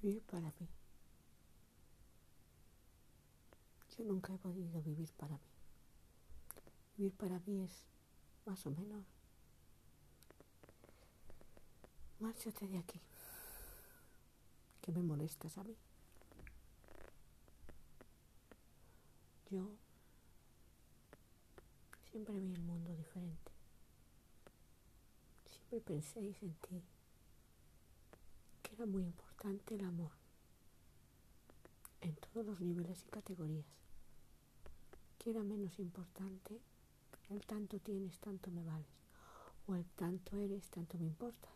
Vivir para mí. Yo nunca he podido vivir para mí. Vivir para mí es más o menos. Márchate de aquí. Que me molestas a mí. Yo siempre vi el mundo diferente. Siempre pensé y sentí que era muy importante el amor en todos los niveles y categorías. Que era menos importante el tanto tienes, tanto me vales. O el tanto eres, tanto me importas.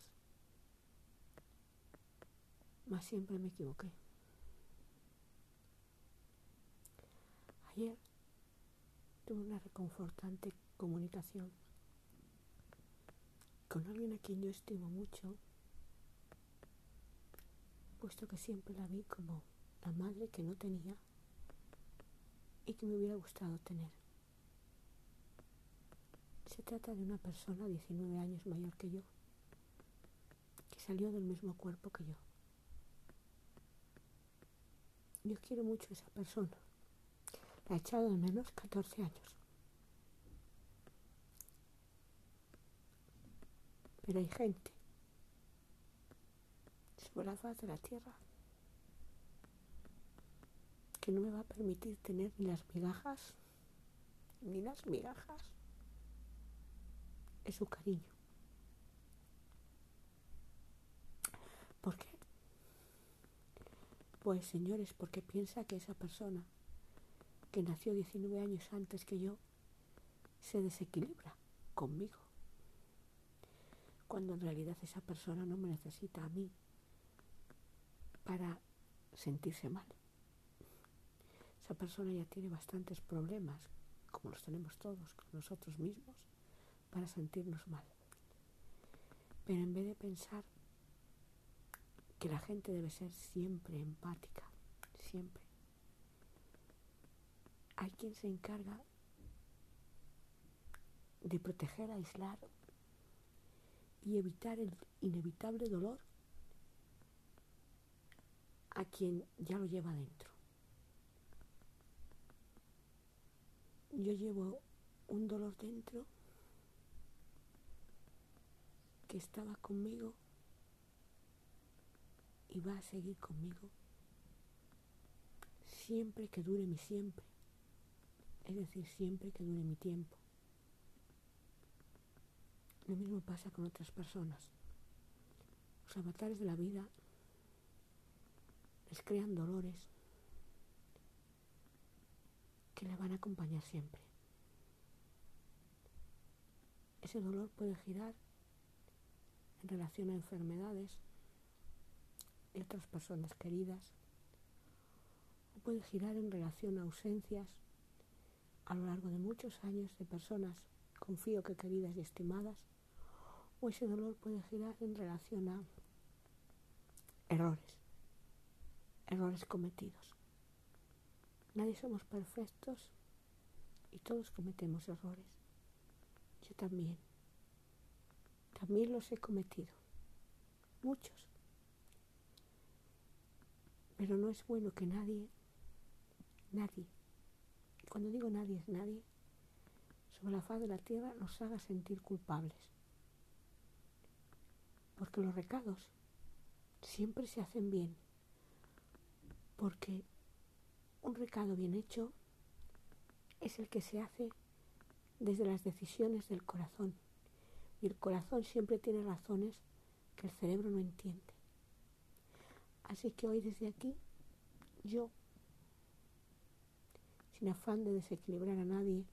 Mas siempre me equivoqué. Ayer tuve una reconfortante comunicación con alguien a quien yo estimo mucho, puesto que siempre la vi como la madre que no tenía y que me hubiera gustado tener. Se trata de una persona 19 años mayor que yo, que salió del mismo cuerpo que yo. Yo quiero mucho a esa persona. La he echado al menos 14 años. Pero hay gente sobre la de la tierra que no me va a permitir tener ni las migajas, ni las migajas es su cariño. ¿Por qué? Pues señores, porque piensa que esa persona que nació 19 años antes que yo se desequilibra conmigo. Cuando en realidad esa persona no me necesita a mí para sentirse mal. Esa persona ya tiene bastantes problemas, como los tenemos todos nosotros mismos, para sentirnos mal. Pero en vez de pensar que la gente debe ser siempre empática, siempre, hay quien se encarga de proteger, aislar y evitar el inevitable dolor a quien ya lo lleva dentro. Yo llevo un dolor dentro que estaba conmigo y va a seguir conmigo siempre que dure mi siempre, es decir, siempre que dure mi tiempo. Lo mismo pasa con otras personas. Los avatares de la vida les crean dolores que le van a acompañar siempre. Ese dolor puede girar en relación a enfermedades de otras personas queridas, o puede girar en relación a ausencias a lo largo de muchos años de personas, confío que queridas y estimadas, o ese dolor puede girar en relación a errores, errores cometidos. Nadie somos perfectos y todos cometemos errores. Yo también. También los he cometido, muchos. Pero no es bueno que nadie, nadie, cuando digo nadie es nadie, sobre la faz de la tierra nos haga sentir culpables. Porque los recados siempre se hacen bien. Porque un recado bien hecho es el que se hace desde las decisiones del corazón y el corazón siempre tiene razones que el cerebro no entiende. Así que hoy desde aquí, yo, sin afán de desequilibrar a nadie,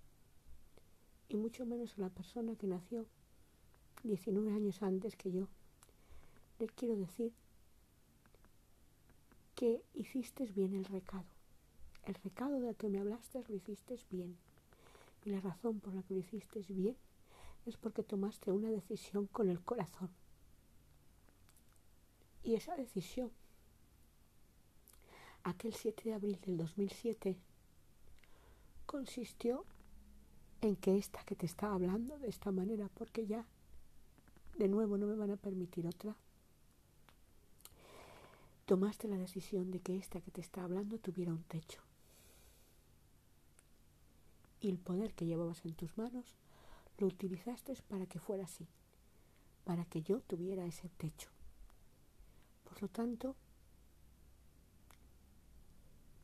y mucho menos a la persona que nació 19 años antes que yo, le quiero decir que hiciste bien el recado. El recado del que me hablaste lo hiciste bien. Y la razón por la que lo hiciste bien es porque tomaste una decisión con el corazón. Y esa decisión, aquel 7 de abril del 2007, consistió en que esta que te estaba hablando de esta manera, porque ya de nuevo no me van a permitir otra, tomaste la decisión de que esta que te está hablando tuviera un techo. Y el poder que llevabas en tus manos lo utilizaste para que fuera así, para que yo tuviera ese techo. Por lo tanto,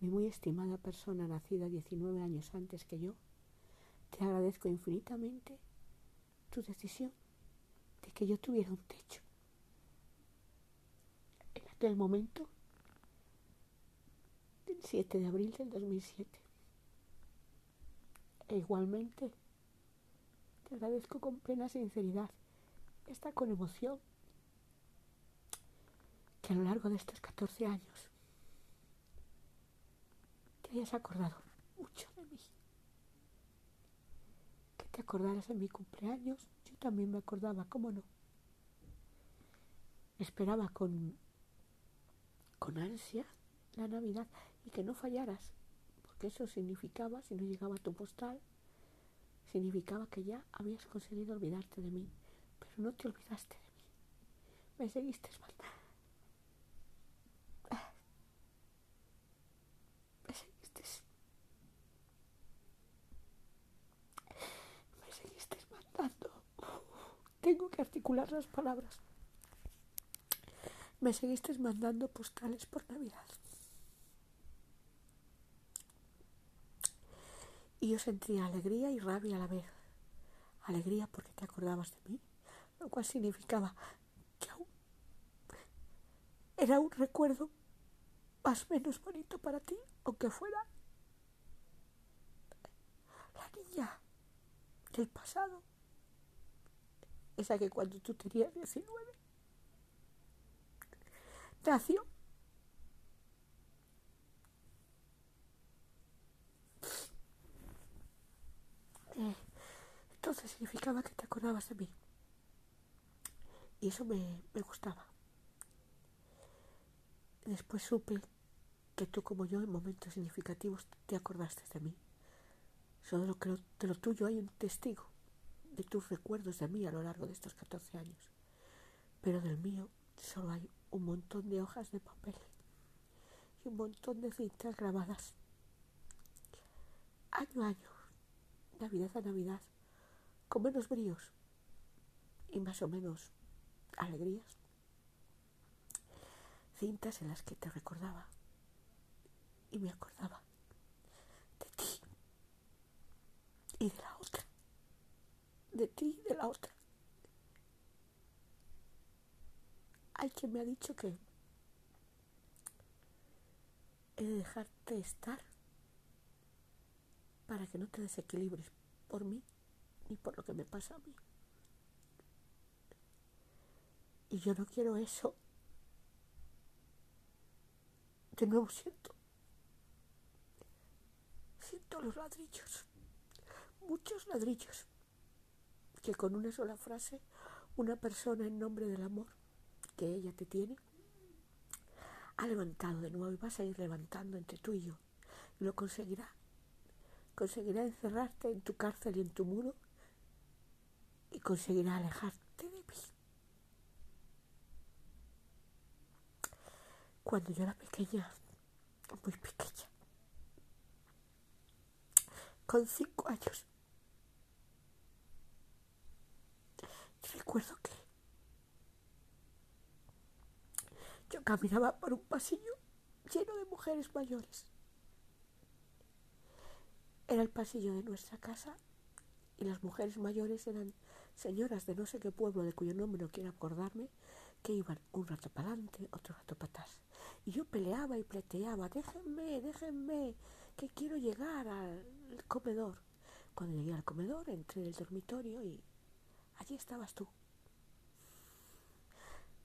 mi muy estimada persona nacida 19 años antes que yo, te agradezco infinitamente tu decisión de que yo tuviera un techo. Aquel momento, el 7 de abril del 2007. E igualmente, te agradezco con plena sinceridad, está con emoción, que a lo largo de estos 14 años te hayas acordado mucho de mí. Que te acordaras de mi cumpleaños, yo también me acordaba, ¿cómo no? Esperaba con, con ansia la Navidad y que no fallaras, porque eso significaba, si no llegaba tu postal, significaba que ya habías conseguido olvidarte de mí, pero no te olvidaste de mí. Me seguiste mandando. Me seguiste. Me seguiste. Tengo que articular las palabras. Me seguiste mandando postales por Navidad. Y yo sentía alegría y rabia a la vez. Alegría porque te acordabas de mí, lo cual significaba que aún era un recuerdo más menos bonito para ti, aunque fuera la niña del pasado. Esa que cuando tú tenías 19 nació entonces significaba que te acordabas de mí. Y eso me, me gustaba. Después supe que tú como yo en momentos significativos te acordaste de mí. Solo de lo, que, de lo tuyo hay un testigo de tus recuerdos de mí a lo largo de estos 14 años. Pero del mío solo hay un montón de hojas de papel y un montón de cintas grabadas. Año a año, Navidad a Navidad, con menos bríos y más o menos alegrías. Cintas en las que te recordaba y me acordaba de ti y de la otra, de ti y de la otra. Quien me ha dicho que he de dejarte estar para que no te desequilibres por mí ni por lo que me pasa a mí. Y yo no quiero eso. De nuevo siento. Siento los ladrillos. Muchos ladrillos. Que con una sola frase, una persona en nombre del amor que ella te tiene, ha levantado de nuevo y vas a ir levantando entre tú y yo. Lo conseguirá. Conseguirá encerrarte en tu cárcel y en tu muro y conseguirá alejarte de mí. Cuando yo era pequeña, muy pequeña, con cinco años, recuerdo que yo caminaba por un pasillo lleno de mujeres mayores. Era el pasillo de nuestra casa y las mujeres mayores eran señoras de no sé qué pueblo de cuyo nombre no quiero acordarme, que iban un rato para adelante, otro rato para atrás. Y yo peleaba y pleteaba, déjenme, déjenme, que quiero llegar al comedor. Cuando llegué al comedor, entré en el dormitorio y allí estabas tú,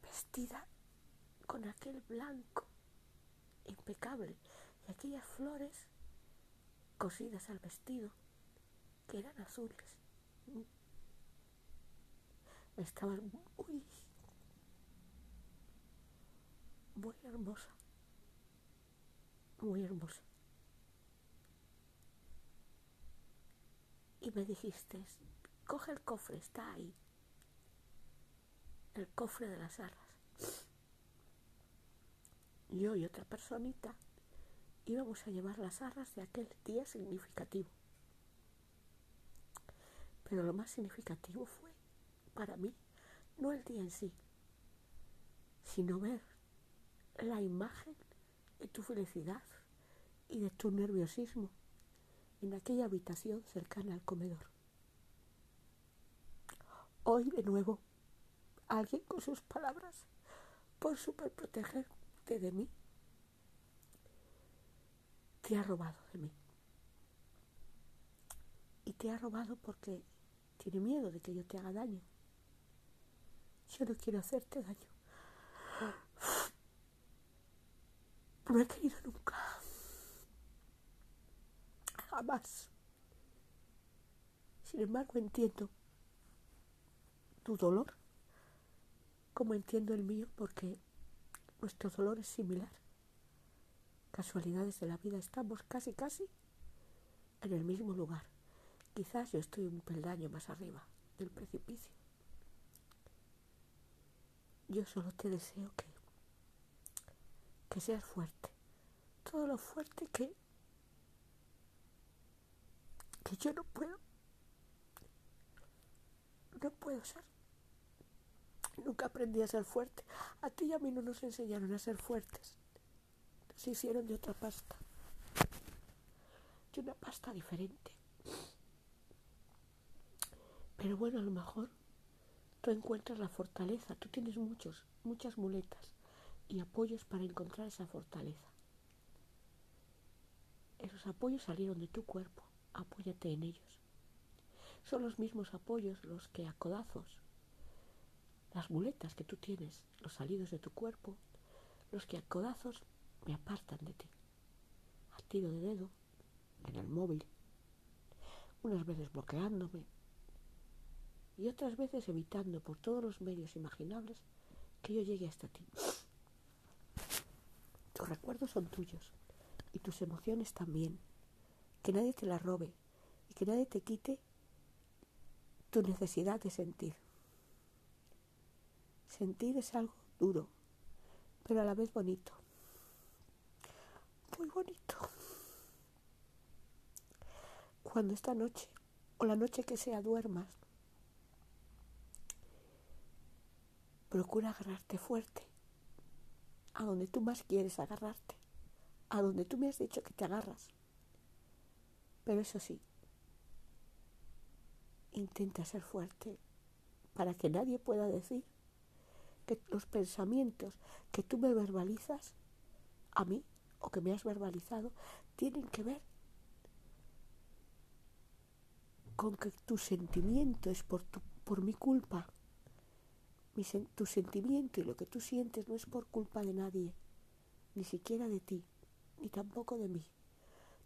vestida con aquel blanco impecable y aquellas flores cosidas al vestido que eran azules estaba muy, muy hermosa, muy hermosa. Y me dijiste, coge el cofre, está ahí, el cofre de las alas. Yo y otra personita íbamos a llevar las arras de aquel día significativo. Pero lo más significativo fue, para mí, no el día en sí, sino ver la imagen de tu felicidad y de tu nerviosismo en aquella habitación cercana al comedor. Hoy de nuevo, alguien con sus palabras, por de mí, te ha robado de mí. Y te ha robado porque tiene miedo de que yo te haga daño. Yo no quiero hacerte daño. No he querido nunca. Jamás. Sin embargo, entiendo tu dolor como entiendo el mío porque nuestro dolor es similar. Casualidades de la vida, estamos casi, casi en el mismo lugar. Quizás yo estoy un peldaño más arriba del precipicio. Yo solo te deseo que, que seas fuerte. Todo lo fuerte que, que yo no puedo. No puedo ser. Nunca aprendí a ser fuerte. A ti y a mí no nos enseñaron a ser fuertes. Nos hicieron de otra pasta. De una pasta diferente. Pero bueno, a lo mejor tú encuentras la fortaleza. Tú tienes muchos, muchas muletas y apoyos para encontrar esa fortaleza. Esos apoyos salieron de tu cuerpo. Apóyate en ellos. Son los mismos apoyos los que a codazos, las muletas que tú tienes, los salidos de tu cuerpo, los que a codazos me apartan de ti. A tiro de dedo, en el móvil, unas veces bloqueándome, y otras veces evitando por todos los medios imaginables que yo llegue hasta ti. Tus recuerdos son tuyos y tus emociones también. Que nadie te las robe y que nadie te quite tu necesidad de sentir. Sentir es algo duro, pero a la vez bonito. Muy bonito. Cuando esta noche o la noche que sea duermas Procura agarrarte fuerte, a donde tú más quieres agarrarte, a donde tú me has dicho que te agarras. Pero eso sí, intenta ser fuerte para que nadie pueda decir que los pensamientos que tú me verbalizas a mí o que me has verbalizado tienen que ver con que tu sentimiento es por, tu, por mi culpa tu sentimiento y lo que tú sientes no es por culpa de nadie, ni siquiera de ti, ni tampoco de mí.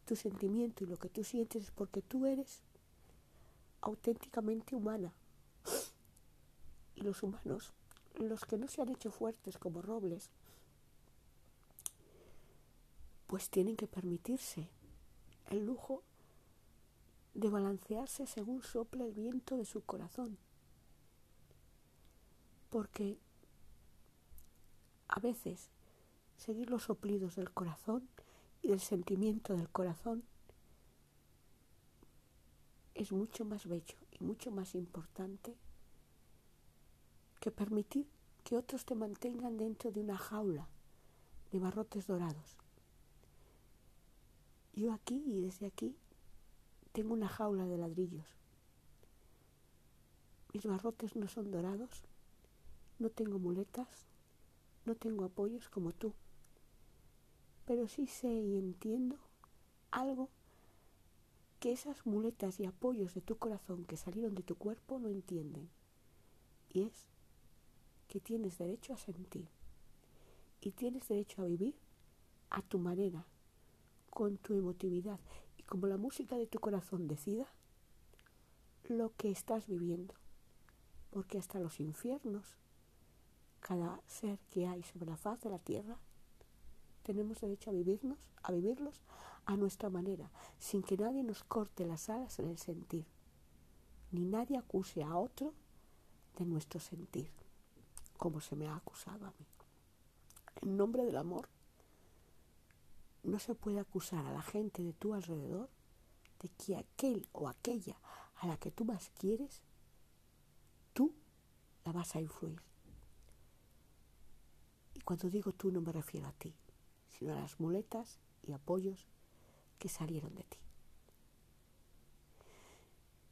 Tu sentimiento y lo que tú sientes es porque tú eres auténticamente humana. Y los humanos, los que no se han hecho fuertes como robles, pues tienen que permitirse el lujo de balancearse según sopla el viento de su corazón. Porque a veces seguir los soplidos del corazón y del sentimiento del corazón es mucho más bello y mucho más importante que permitir que otros te mantengan dentro de una jaula de barrotes dorados. Yo aquí y desde aquí tengo una jaula de ladrillos. Mis barrotes no son dorados, no tengo muletas, no tengo apoyos como tú, pero sí sé y entiendo algo que esas muletas y apoyos de tu corazón que salieron de tu cuerpo no entienden. Y es que tienes derecho a sentir y tienes derecho a vivir a tu manera, con tu emotividad y como la música de tu corazón decida lo que estás viviendo. Porque hasta los infiernos cada ser que hay sobre la faz de la tierra, tenemos derecho a vivirnos, a vivirlos a nuestra manera, sin que nadie nos corte las alas en el sentir, ni nadie acuse a otro de nuestro sentir, como se me ha acusado a mí. En nombre del amor, no se puede acusar a la gente de tu alrededor de que aquel o aquella a la que tú más quieres, tú la vas a influir. Y cuando digo tú no me refiero a ti, sino a las muletas y apoyos que salieron de ti.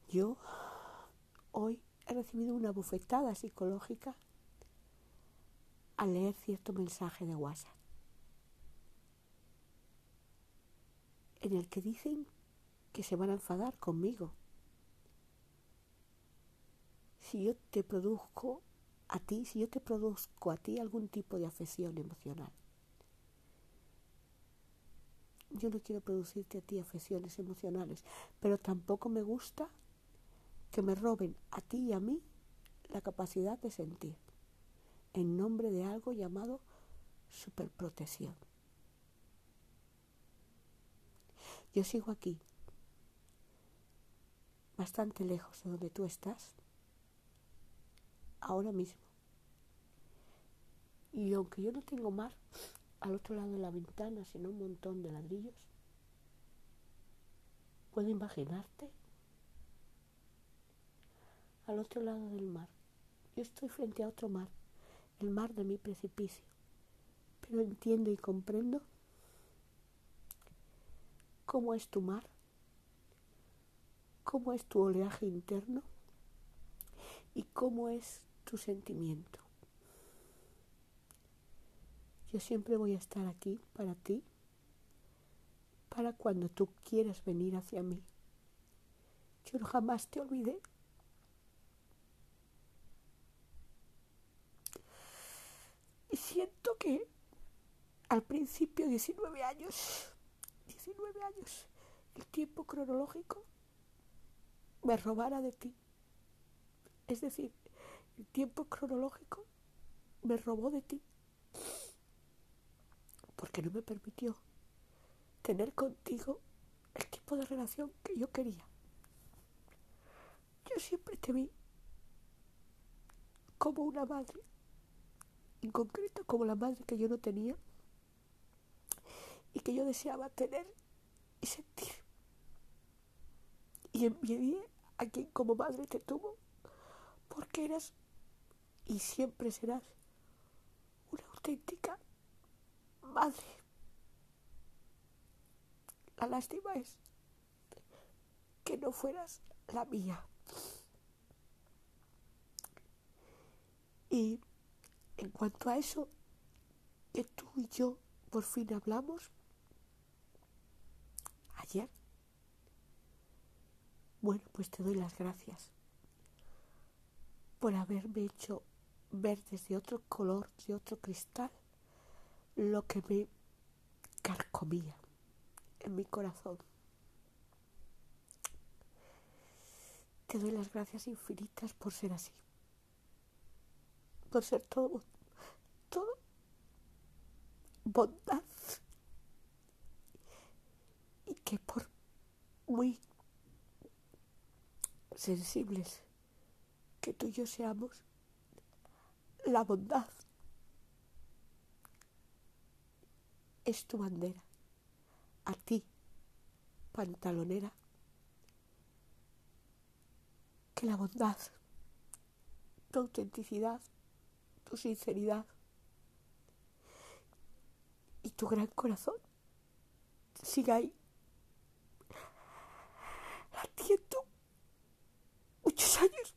Yo hoy he recibido una bufetada psicológica al leer cierto mensaje de WhatsApp en el que dicen que se van a enfadar conmigo si yo te produzco a ti, si yo te produzco a ti algún tipo de afección emocional. Yo no quiero producirte a ti afecciones emocionales, pero tampoco me gusta que me roben a ti y a mí la capacidad de sentir en nombre de algo llamado superprotección. Yo sigo aquí, bastante lejos de donde tú estás, ahora mismo. Y aunque yo no tengo mar al otro lado de la ventana, sino un montón de ladrillos, puedo imaginarte al otro lado del mar. Yo estoy frente a otro mar, el mar de mi precipicio, pero entiendo y comprendo cómo es tu mar, cómo es tu oleaje interno y cómo es tu sentimiento. Yo siempre voy a estar aquí para ti, para cuando tú quieras venir hacia mí. Yo jamás te olvidé Y siento que al principio, 19 años, 19 años, el tiempo cronológico me robara de ti. Es decir, el tiempo cronológico me robó de ti. Porque no me permitió tener contigo el tipo de relación que yo quería. Yo siempre te vi como una madre en concreto como la madre que yo no tenía y que yo deseaba tener y sentir. Y envidié a quien como madre te tuvo, porque eras y siempre serás una auténtica madre. La lástima es que no fueras la mía. Y en cuanto a eso que tú y yo por fin hablamos ayer, bueno, pues te doy las gracias por haberme hecho ver desde otro color, de otro cristal, lo que me carcomía en mi corazón. Te doy las gracias infinitas por ser así, por ser todo todo bondad y que por muy sensibles que tú y yo seamos, la bondad es tu bandera. A ti, pantalonera, que la bondad, tu autenticidad, tu sinceridad, y tu gran corazón siga ahí latiendo muchos años,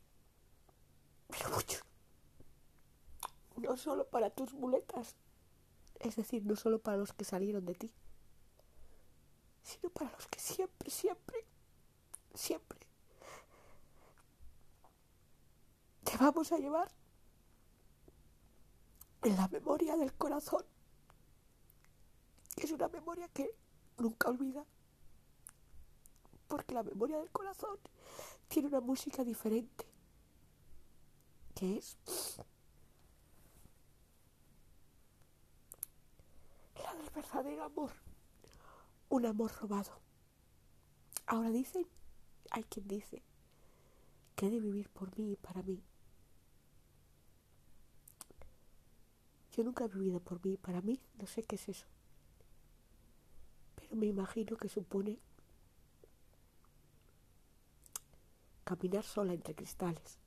pero muchos. No solo para tus muletas, es decir, no solo para los que salieron de ti, sino para los que siempre, siempre, siempre te vamos a llevar la memoria del corazón es una memoria que nunca olvida, porque la memoria del corazón tiene una música diferente, que es la del verdadero amor, un amor robado. Ahora dicen, hay quien dice, que he de vivir por mí y para mí. Yo nunca he vivido por mí para mí, no sé qué es eso. pero me imagino que supone caminar sola entre cristales,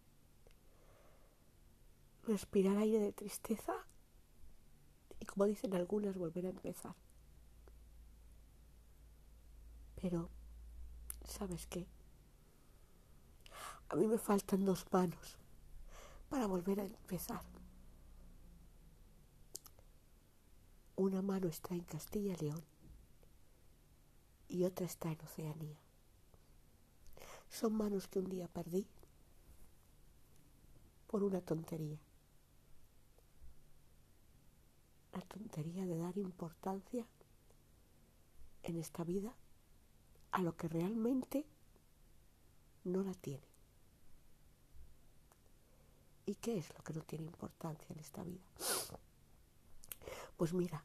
respirar aire de tristeza y como dicen algunas, volver a empezar. Pero, ¿sabes qué? A mí me faltan dos manos para volver a empezar. Una mano está en Castilla y León y otra está en Oceanía. Son manos que un día perdí por una tontería. La tontería de dar importancia en esta vida a lo que realmente no la tiene. ¿Y qué es lo que no tiene importancia en esta vida? Pues mira,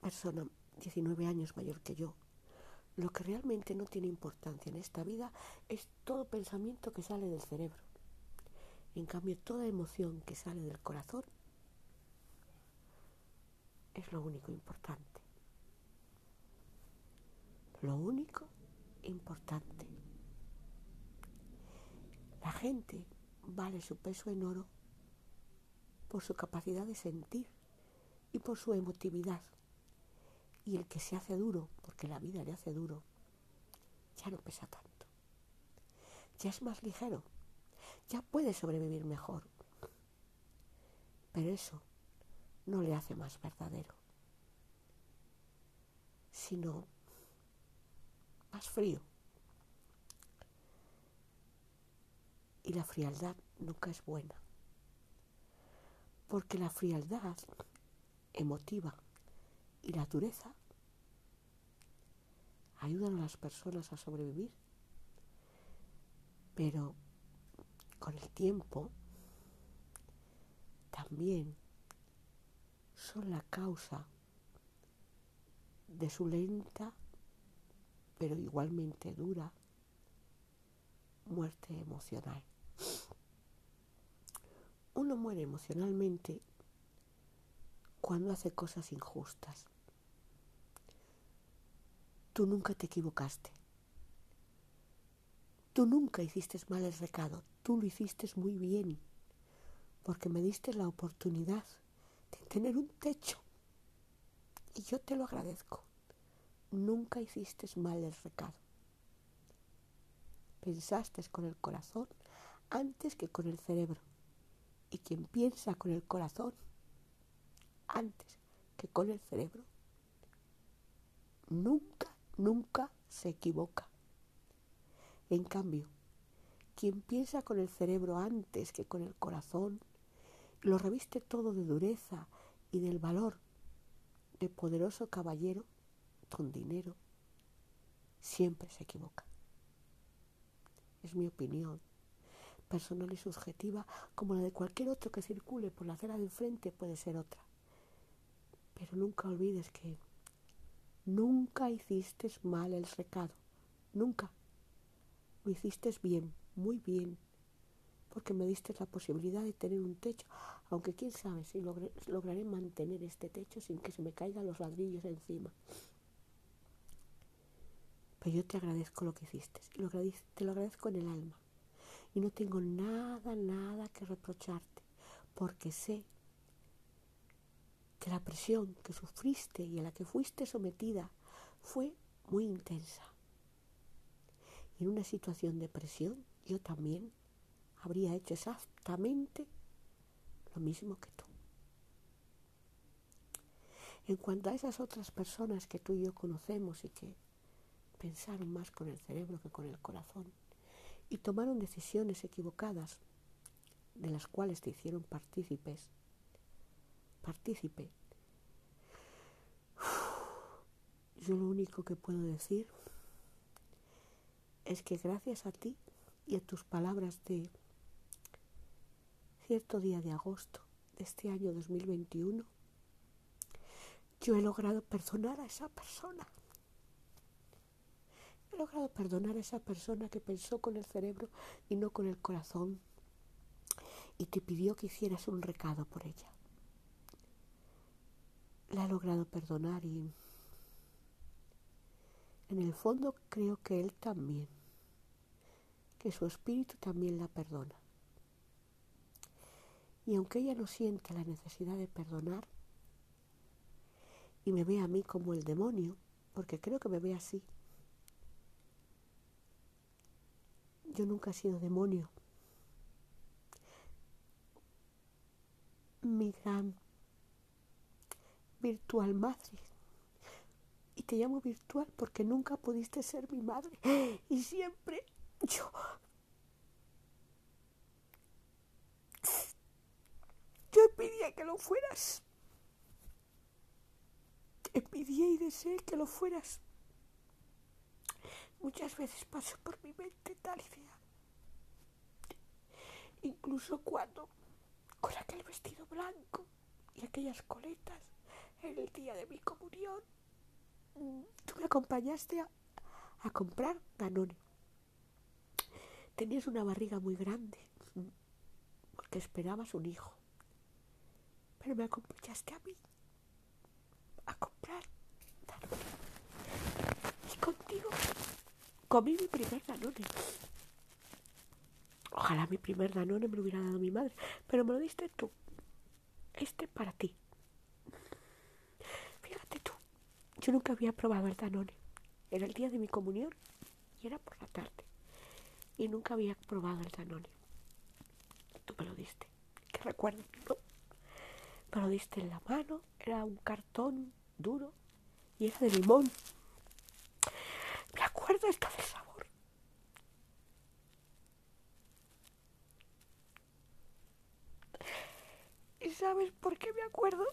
persona 19 años mayor que yo, lo que realmente no tiene importancia en esta vida es todo pensamiento que sale del cerebro. En cambio, toda emoción que sale del corazón es lo único importante. Lo único importante. La gente vale su peso en oro por su capacidad de sentir y por su emotividad. Y el que se hace duro, porque la vida le hace duro, ya no pesa tanto. Ya es más ligero. Ya puede sobrevivir mejor. Pero eso no le hace más verdadero, sino más frío. Y la frialdad nunca es buena, porque la frialdad emotiva y la dureza ayudan a las personas a sobrevivir, pero con el tiempo también son la causa de su lenta pero igualmente dura muerte emocional. Uno muere emocionalmente cuando hace cosas injustas. Tú nunca te equivocaste. Tú nunca hiciste mal el recado. Tú lo hiciste muy bien. Porque me diste la oportunidad de tener un techo. Y yo te lo agradezco nunca hiciste mal el recado. Pensaste con el corazón antes que con el cerebro. Y quien piensa con el corazón antes que con el cerebro, nunca, nunca se equivoca. En cambio, quien piensa con el cerebro antes que con el corazón, lo reviste todo de dureza y del valor de poderoso caballero, con dinero, siempre se equivoca. Es mi opinión, personal y subjetiva, como la de cualquier otro que circule por la acera de enfrente puede ser otra. Pero nunca olvides que nunca hiciste mal el recado, nunca. Lo hiciste bien, muy bien, porque me diste la posibilidad de tener un techo, aunque quién sabe si lograré mantener este techo sin que se me caigan los ladrillos encima. Pero yo te agradezco lo que hiciste, te lo agradezco en el alma. Y no tengo nada, nada que reprocharte, porque sé la presión que sufriste y a la que fuiste sometida fue muy intensa. Y en una situación de presión yo también habría hecho exactamente lo mismo que tú. En cuanto a esas otras personas que tú y yo conocemos y que pensaron más con el cerebro que con el corazón y tomaron decisiones equivocadas de las cuales te hicieron partícipes. Partícipe. Yo lo único que puedo decir es que gracias a ti y a tus palabras de cierto día de agosto de este año 2021, yo he logrado perdonar a esa persona logrado perdonar a esa persona que pensó con el cerebro y no con el corazón y te pidió que hicieras un recado por ella. La he logrado perdonar y En el fondo creo que él también, que su espíritu también la perdona. Y aunque ella no siente la necesidad de perdonar y me ve a mí como el demonio, porque creo que me ve así, yo nunca he sido demonio. Mi gran virtual madre. Te llamo virtual porque nunca pudiste ser mi madre. Y siempre yo... Yo pedía que lo fueras. Pedía y deseé que lo fueras. Muchas veces pasó por mi mente tal idea. Incluso cuando, con aquel vestido blanco y aquellas coletas, en el día de mi comunión, tú me acompañaste a, comprar Danone. Tenías una barriga muy grande, porque esperabas un hijo. Pero me acompañaste a mí a comprar Danone. Y contigo comí mi primer Danone. Ojalá mi primer Danone me lo hubiera dado mi madre, pero me lo diste tú. Este para ti. Fíjate tú, yo nunca había probado el Danone. Era el día de mi comunión y era por la tarde. Y nunca había probado el Danone. Tú me lo diste. ¿Qué recuerdo? Me lo diste en la mano. Era un cartón duro y era de limón. Me acuerdo hasta del sabor. ¿Y sabes por qué me acuerdo?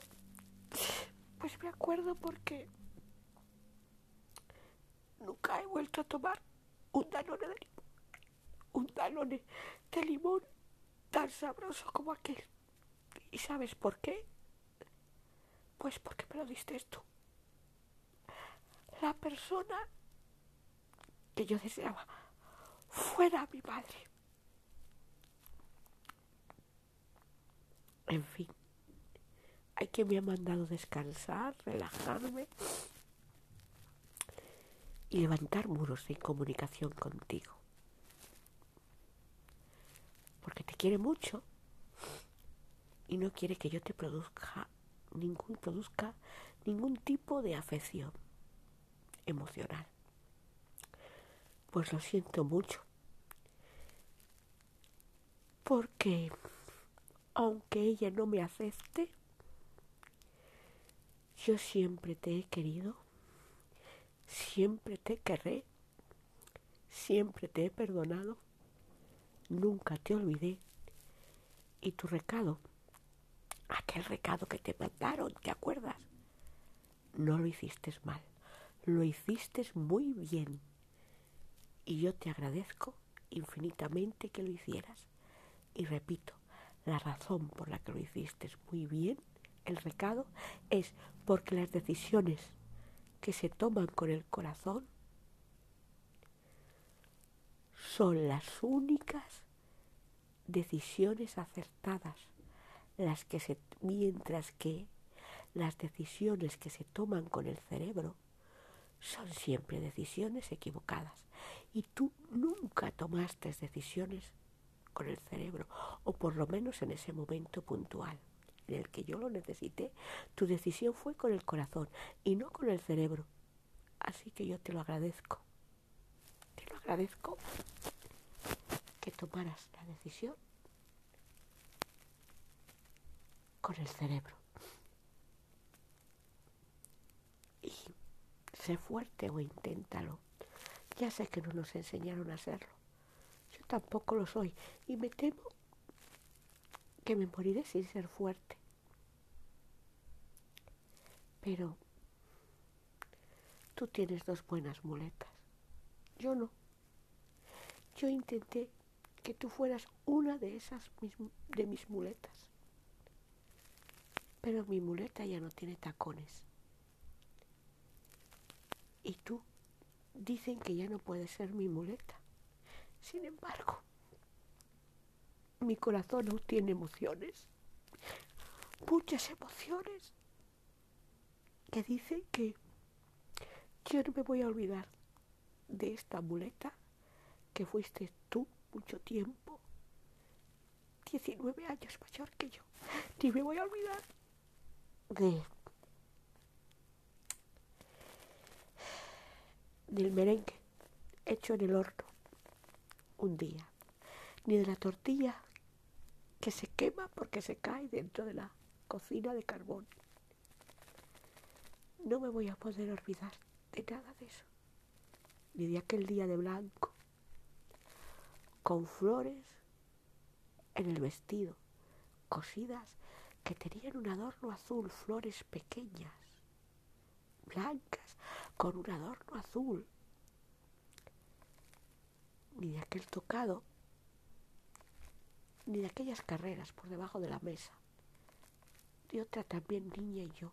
Pues me acuerdo porque nunca he vuelto a tomar un danone de limón. Un danone de limón tan sabroso como aquel. ¿Y sabes por qué? Pues porque me lo diste tú. La persona que yo deseaba fuera mi madre. En fin, hay quien me ha mandado descansar, relajarme y levantar muros de comunicación contigo. Porque te quiere mucho y no quiere que yo te produzca ningún produzca ningún tipo de afección emocional. Pues lo siento mucho. Porque aunque ella no me acepte, yo siempre te he querido, siempre te querré, siempre te he perdonado, nunca te olvidé. Y tu recado, aquel recado que te mandaron, ¿te acuerdas? No lo hiciste mal, lo hiciste muy bien. Y yo te agradezco infinitamente que lo hicieras. Y repito, la razón por la que lo hiciste muy bien, el recado, es porque las decisiones que se toman con el corazón son las únicas decisiones acertadas, las que se, mientras que las decisiones que se toman con el cerebro son siempre decisiones equivocadas. Y tú nunca tomaste decisiones con el cerebro, o por lo menos en ese momento puntual en el que yo lo necesité, tu decisión fue con el corazón y no con el cerebro. Así que yo te lo agradezco. Te lo agradezco que tomaras la decisión con el cerebro. Y sé fuerte o inténtalo. Ya sé que no nos enseñaron a hacerlo tampoco lo soy y me temo que me moriré sin ser fuerte. Pero tú tienes dos buenas muletas. Yo no. Yo intenté que tú fueras una de esas de mis muletas. Pero mi muleta ya no tiene tacones. Y tú dicen que ya no puedes ser mi muleta. Sin embargo, mi corazón aún tiene emociones, muchas emociones, que dicen que yo no me voy a olvidar de esta muleta que fuiste tú mucho tiempo, 19 años mayor que yo. Ni me voy a olvidar de del merengue hecho en el horno un día, ni de la tortilla que se quema porque se cae dentro de la cocina de carbón. No me voy a poder olvidar de nada de eso, ni de aquel día de blanco, con flores en el vestido, cosidas que tenían un adorno azul, flores pequeñas, blancas, con un adorno azul, ni de aquel tocado, ni de aquellas carreras por debajo de la mesa, de otra también niña y yo.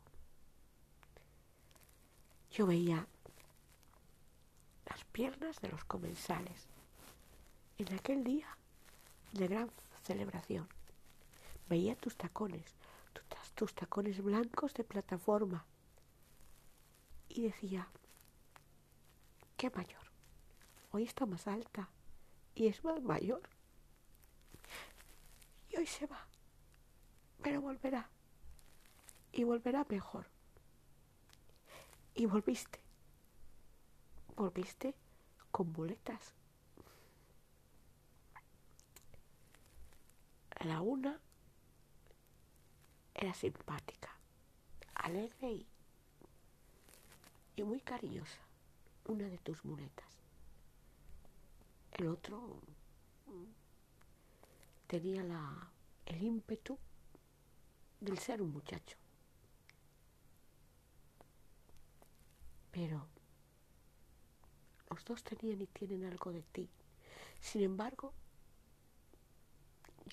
Yo veía las piernas de los comensales en aquel día de gran celebración. Veía tus tacones, tus tacones blancos de plataforma y decía, qué mayor, hoy está más alta y es más mayor. Y hoy se va, pero volverá y volverá mejor. Y volviste, volviste con muletas. La una era simpática, alegre y y muy cariñosa, una de tus muletas. El otro tenía la, el ímpetu del ser un muchacho. Pero los dos tenían y tienen algo de ti. Sin embargo,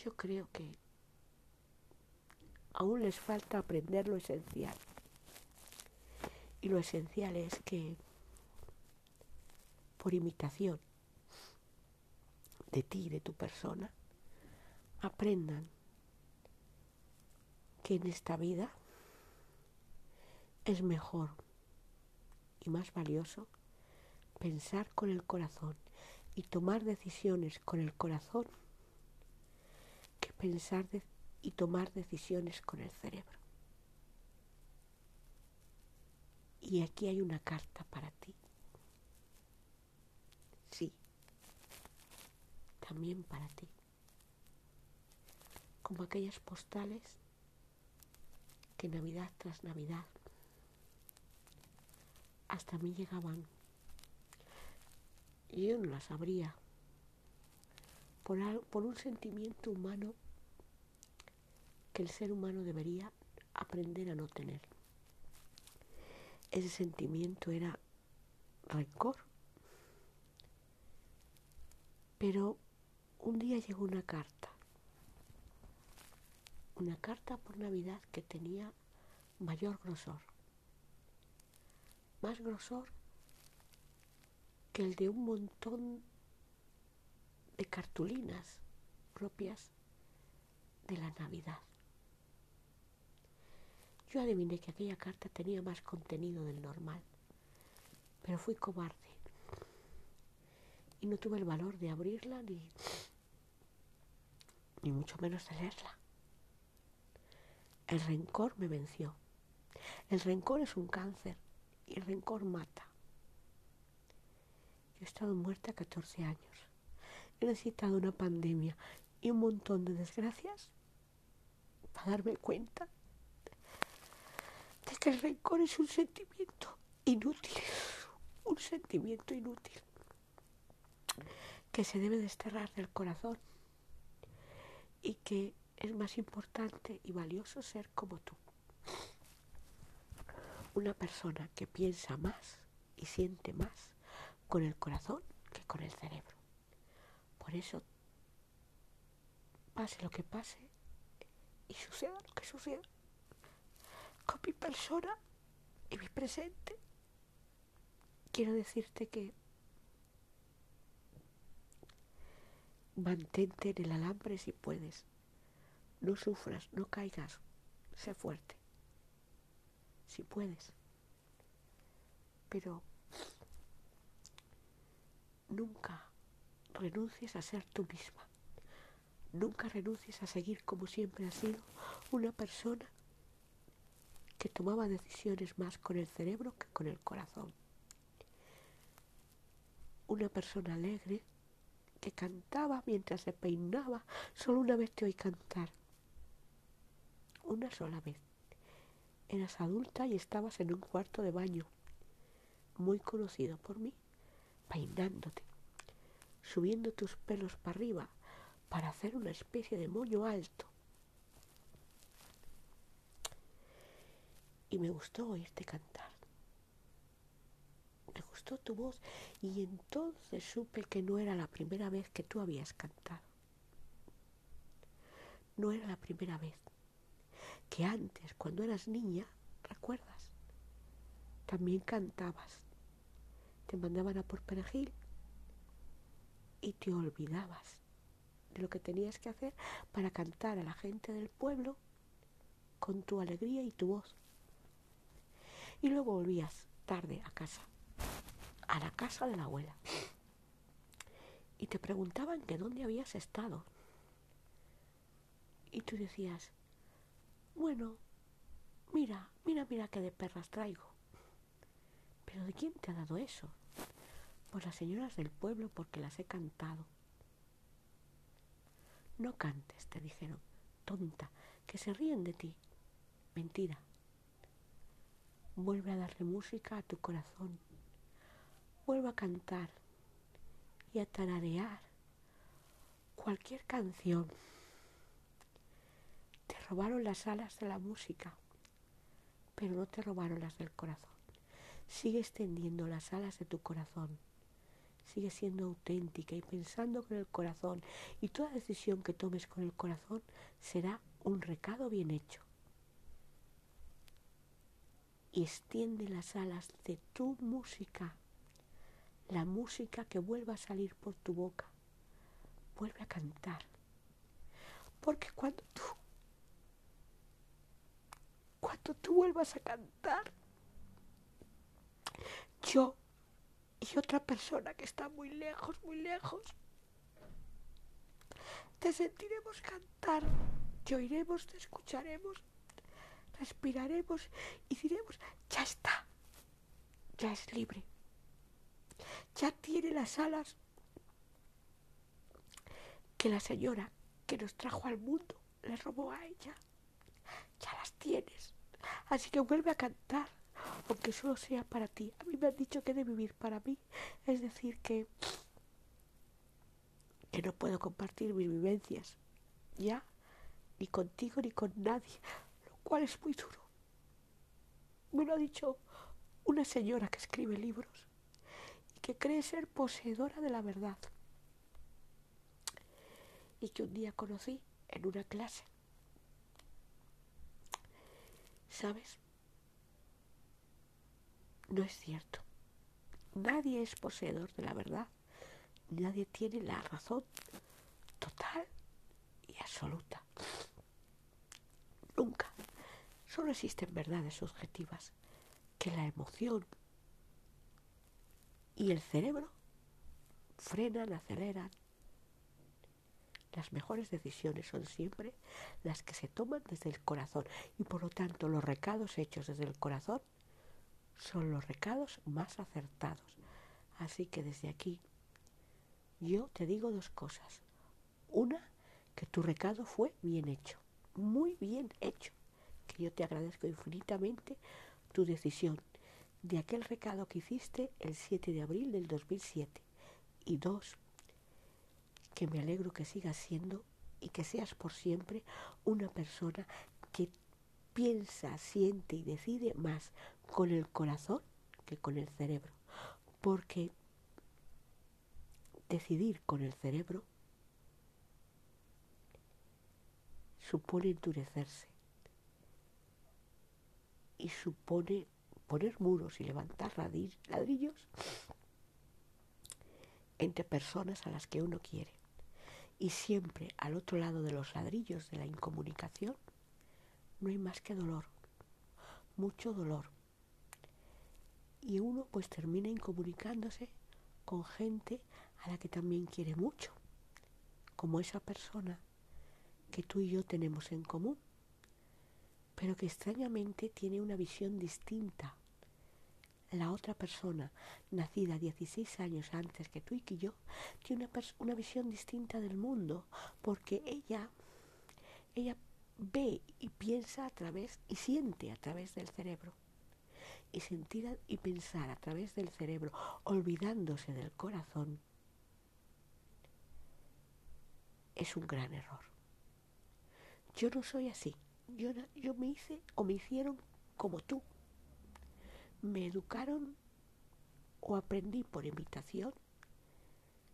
yo creo que aún les falta aprender lo esencial. Y lo esencial es que por imitación de ti, de tu persona, aprendan que en esta vida es mejor y más valioso pensar con el corazón y tomar decisiones con el corazón que pensar y tomar decisiones con el cerebro. Y aquí hay una carta para ti. Sí, también para ti. Como aquellas postales que Navidad tras Navidad hasta mí llegaban. Y yo no las abría por, por un sentimiento humano que el ser humano debería aprender a no tener ese sentimiento era rencor. Pero un día llegó una carta, una carta por Navidad que tenía mayor grosor, más grosor que el de un montón de cartulinas propias de la Navidad. Yo adiviné que aquella carta tenía más contenido del normal, pero fui cobarde y no tuve el valor de abrirla ni, ni mucho menos de leerla. El rencor me venció. El rencor es un cáncer y el rencor mata. Yo he estado muerta 14 años. He necesitado una pandemia y un montón de desgracias para darme cuenta de que el rencor es un sentimiento inútil, un sentimiento inútil que se debe desterrar del corazón y que es más importante y valioso ser como tú. Una persona que piensa más y siente más con el corazón que con el cerebro. Por eso, pase lo que pase y suceda lo que suceda, con mi persona y mi presente, quiero decirte que mantente en el alambre si puedes. No sufras, no caigas, sé fuerte. Si puedes. Pero nunca renuncies a ser tú misma. Nunca renuncies a seguir como siempre has sido una persona que tomaba decisiones más con el cerebro que con el corazón. Una persona alegre que cantaba mientras se peinaba. Solo una vez te oí cantar. Una sola vez. Eras adulta y estabas en un cuarto de baño, muy conocido por mí, peinándote, subiendo tus pelos para arriba para hacer una especie de moño alto. Y me gustó oírte cantar. Me gustó tu voz y entonces supe que no era la primera vez que tú habías cantado. No era la primera vez. Que antes, cuando eras niña, ¿recuerdas? También cantabas. Te mandaban a por perejil y te olvidabas de lo que tenías que hacer para cantar a la gente del pueblo con tu alegría y tu voz. Y luego volvías tarde a casa, a la casa de la abuela. Y te preguntaban que dónde habías estado. Y tú decías, bueno, mira, mira, mira qué de perras traigo. Pero ¿de quién te ha dado eso? Pues las señoras del pueblo porque las he cantado. No cantes, te dijeron, tonta, que se ríen de ti. Mentira. Vuelve a darle música a tu corazón. Vuelve a cantar y a tararear cualquier canción. Robaron las alas de la música, pero no te robaron las del corazón. Sigue extendiendo las alas de tu corazón sigue siendo auténtica y pensando con el corazón y toda decisión que tomes con el corazón será un recado bien hecho. Y extiende las alas de tu música, la música que vuelva a salir por tu boca. Vuelve a cantar. Porque cuando tú, cuando tú vuelvas a cantar, yo y otra persona que está muy lejos, muy lejos. Te sentiremos cantar, te oiremos, te escucharemos, respiraremos y diremos, ya está, ya es libre, ya tiene las alas que la señora que nos trajo al mundo le robó a ella. Ya las tienes, así que vuelve a cantar aunque solo sea para ti. A mí me han dicho que he de vivir para mí, es decir, que, que no puedo compartir mis vivencias, ya, ni contigo ni con nadie, lo cual es muy duro. Me lo ha dicho una señora que escribe libros y que cree ser poseedora de la verdad y que un día conocí en una clase. ¿Sabes? No es cierto. Nadie es poseedor de la verdad. Nadie tiene la razón total y absoluta. Nunca. Solo existen verdades subjetivas que la emoción y el cerebro frenan, aceleran. Las mejores decisiones son siempre las que se toman desde el corazón y por lo tanto los recados hechos desde el corazón son los recados más acertados. Así que desde aquí yo te digo dos cosas. Una, que tu recado fue bien hecho, muy bien hecho, que yo te agradezco infinitamente tu decisión de aquel recado que hiciste el 7 de abril del 2007. Y dos, que me alegro que sigas siendo y que seas por siempre una persona que piensa, siente y decide más con el corazón que con el cerebro. Porque decidir con el cerebro supone endurecerse y supone poner muros y levantar ladrillos entre personas a las que uno quiere. Y siempre al otro lado de los ladrillos de la incomunicación no hay más que dolor, mucho dolor y uno pues termina incomunicándose con gente a la que también quiere mucho, como esa persona que tú y yo tenemos en común, pero que extrañamente tiene una visión distinta. La otra persona, nacida 16 años antes que tú y que yo, tiene una, una visión distinta del mundo, porque ella, ella ve y piensa a través y siente a través del cerebro. Y sentir y pensar a través del cerebro, olvidándose del corazón, es un gran error. Yo no soy así. Yo, yo me hice o me hicieron como tú. Me educaron o aprendí por imitación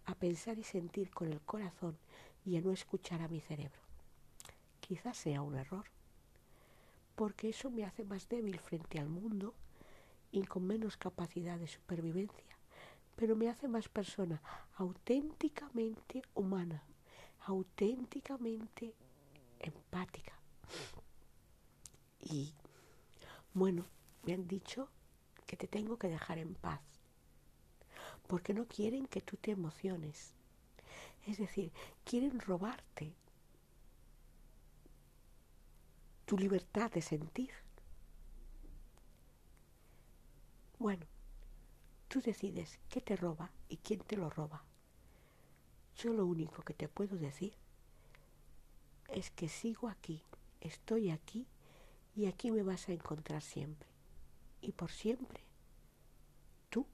a pensar y sentir con el corazón y a no escuchar a mi cerebro. Quizás sea un error, porque eso me hace más débil frente al mundo y con menos capacidad de supervivencia, pero me hace más persona auténticamente humana, auténticamente empática. Y bueno, me han dicho que te tengo que dejar en paz, porque no quieren que tú te emociones. Es decir, quieren robarte tu libertad de sentir. Bueno, tú decides qué te roba y quién te lo roba. Yo lo único que te puedo decir es que sigo aquí, estoy aquí y aquí me vas a encontrar siempre. Y por siempre, tú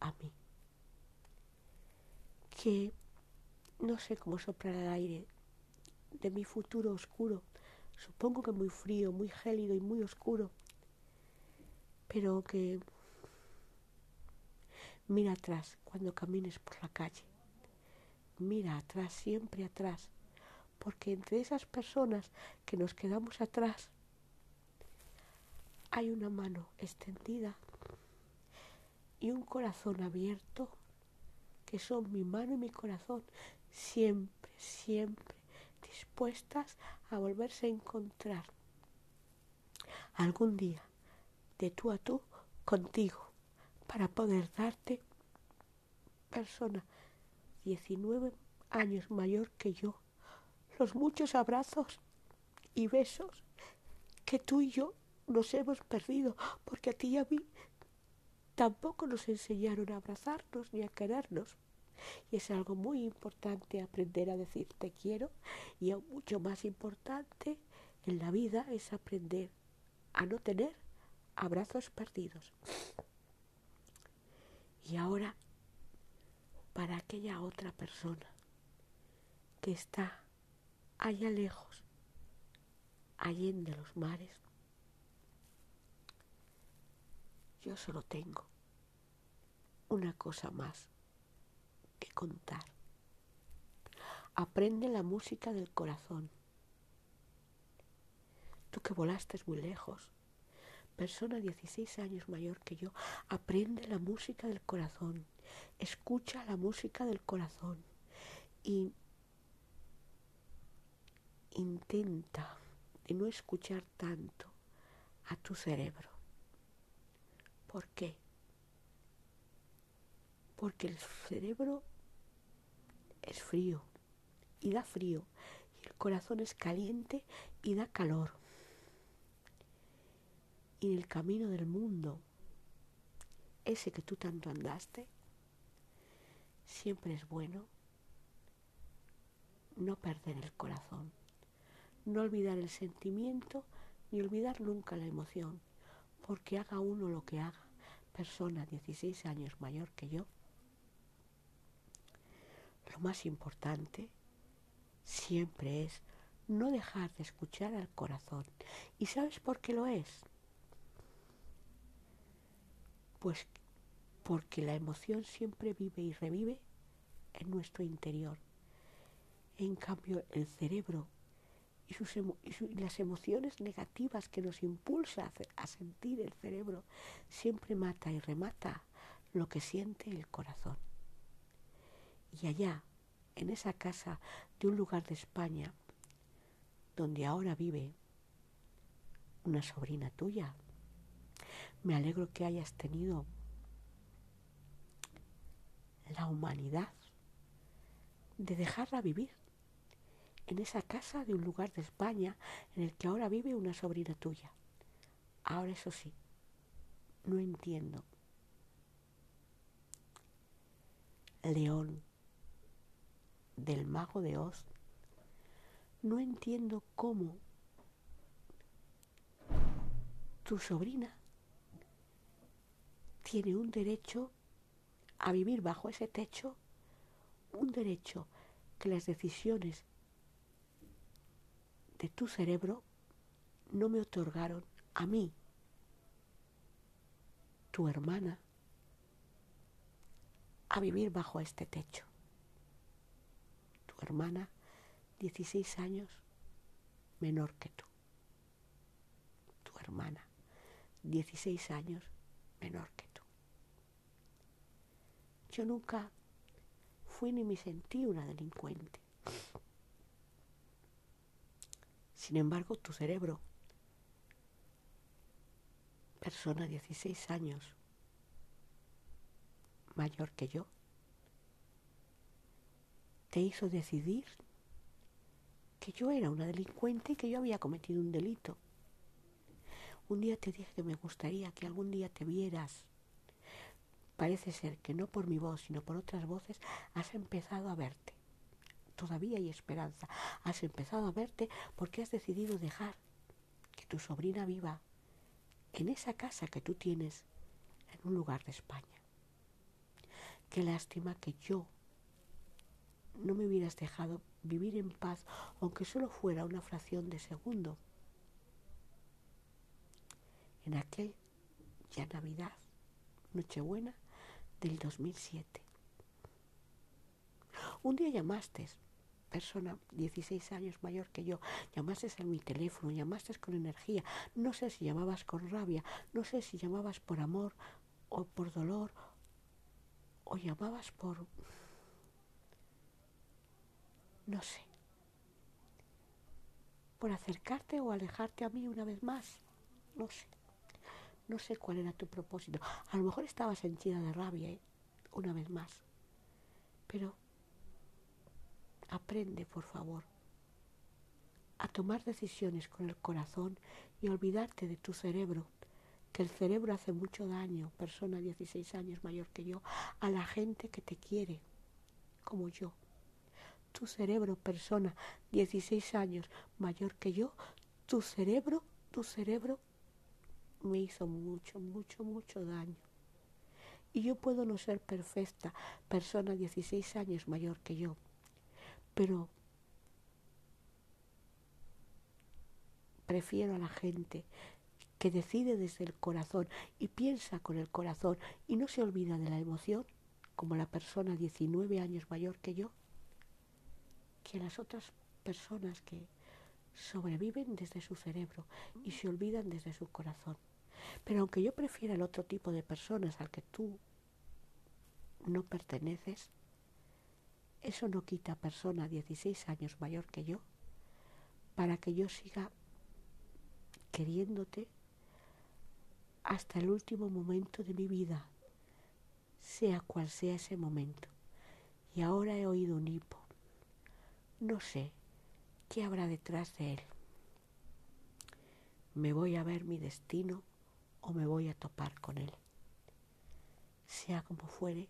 a mí. Que no sé cómo soplar el aire de mi futuro oscuro, supongo que muy frío, muy gélido y muy oscuro, pero que mira atrás cuando camines por la calle, mira atrás, siempre atrás, porque entre esas personas que nos quedamos atrás hay una mano extendida y un corazón abierto que son mi mano y mi corazón siempre, siempre dispuestas a volverse a encontrar algún día de tú a tú contigo para poder darte persona 19 años mayor que yo. Los muchos abrazos y besos que tú y yo nos hemos perdido, porque a ti y a mí tampoco nos enseñaron a abrazarnos ni a querernos. Y es algo muy importante aprender a decir te quiero y aún mucho más importante en la vida es aprender a no tener abrazos perdidos. Y ahora, para aquella otra persona que está allá lejos, allende los mares, yo solo tengo una cosa más que contar. Aprende la música del corazón. Tú que volaste muy lejos, persona 16 años mayor que yo, aprende la música del corazón, escucha la música del corazón y intenta de no escuchar tanto a tu cerebro. ¿Por qué? Porque el cerebro es frío y da frío y el corazón es caliente y da calor. Y en el camino del mundo, ese que tú tanto andaste, siempre es bueno no perder el corazón no olvidar el sentimiento ni olvidar nunca la emoción, porque haga uno lo que haga, persona 16 años mayor que yo, lo más importante siempre es no dejar de escuchar al corazón. ¿Y sabes por qué lo es? Pues porque la emoción siempre vive y revive en nuestro interior. En cambio, el cerebro y, las emociones negativas que nos impulsa a, a sentir el cerebro siempre mata y remata lo que siente el corazón. Y allá, en esa casa de un lugar de España, donde ahora vive una sobrina tuya, me alegro que hayas tenido la humanidad de dejarla vivir en esa casa de un lugar de España en el que ahora vive una sobrina tuya. Ahora eso sí, no entiendo. León del mago de Oz, no entiendo cómo tu sobrina tiene un derecho a vivir bajo ese techo, un derecho que las decisiones de tu cerebro no me otorgaron a mí, tu hermana, a vivir bajo este techo. Tu hermana, 16 años menor que tú. Tu hermana, 16 años menor que tú. Yo nunca fui ni me sentí una delincuente. Sin embargo, tu cerebro, persona 16 años mayor que yo, te hizo decidir que yo era una delincuente y que yo había cometido un delito. Un día te dije que me gustaría que algún día te vieras. Parece ser que no por mi voz, sino por otras voces, has empezado a verte todavía hay esperanza. Has empezado a verte porque has decidido dejar que tu sobrina viva en esa casa que tú tienes en un lugar de España. Qué lástima que yo no me hubieras dejado vivir en paz, aunque solo fuera una fracción de segundo. En aquel ya Navidad, Nochebuena del 2007. Un día llamaste persona 16 años mayor que yo, llamaste en mi teléfono, llamaste con energía, no sé si llamabas con rabia, no sé si llamabas por amor o por dolor, o llamabas por... no sé, por acercarte o alejarte a mí una vez más, no sé, no sé cuál era tu propósito, a lo mejor estabas henchida de rabia ¿eh? una vez más, pero Aprende, por favor, a tomar decisiones con el corazón y olvidarte de tu cerebro, que el cerebro hace mucho daño, persona 16 años mayor que yo, a la gente que te quiere, como yo. Tu cerebro, persona 16 años mayor que yo, tu cerebro, tu cerebro me hizo mucho, mucho, mucho daño. Y yo puedo no ser perfecta, persona 16 años mayor que yo, pero prefiero a la gente que decide desde el corazón y piensa con el corazón y no se olvida de la emoción, como la persona 19 años mayor que yo, que las otras personas que sobreviven desde su cerebro y se olvidan desde su corazón. Pero aunque yo prefiera el otro tipo de personas al que tú no perteneces, eso no quita a persona 16 años mayor que yo para que yo siga queriéndote hasta el último momento de mi vida, sea cual sea ese momento. Y ahora he oído un hipo. No sé qué habrá detrás de él. Me voy a ver mi destino o me voy a topar con él. Sea como fuere,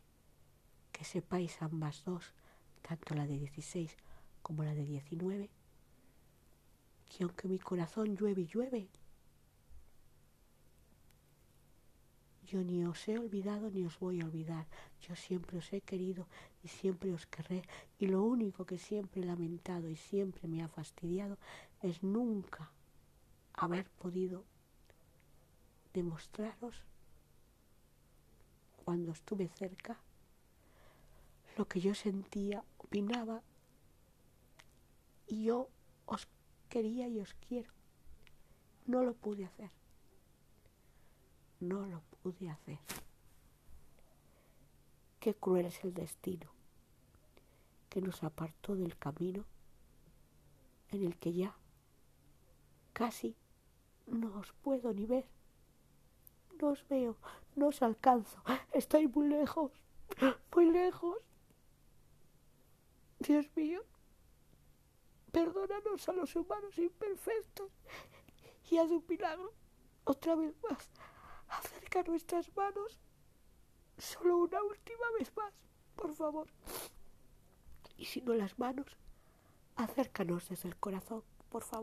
que sepáis ambas dos tanto la de 16 como la de 19, que aunque mi corazón llueve y llueve, yo ni os he olvidado ni os voy a olvidar. Yo siempre os he querido y siempre os querré. Y lo único que siempre he lamentado y siempre me ha fastidiado es nunca haber podido demostraros cuando estuve cerca lo que yo sentía, opinaba, y yo os quería y os quiero. No lo pude hacer. No lo pude hacer. Qué cruel es el destino que nos apartó del camino en el que ya casi no os puedo ni ver. No os veo, no os alcanzo, estoy muy lejos. muy lejos. Dios mío, perdónanos a los humanos imperfectos y haz un milagro otra vez más. Acerca nuestras manos solo una última vez más, por favor. Y si no las manos, acércanos desde el corazón, por favor.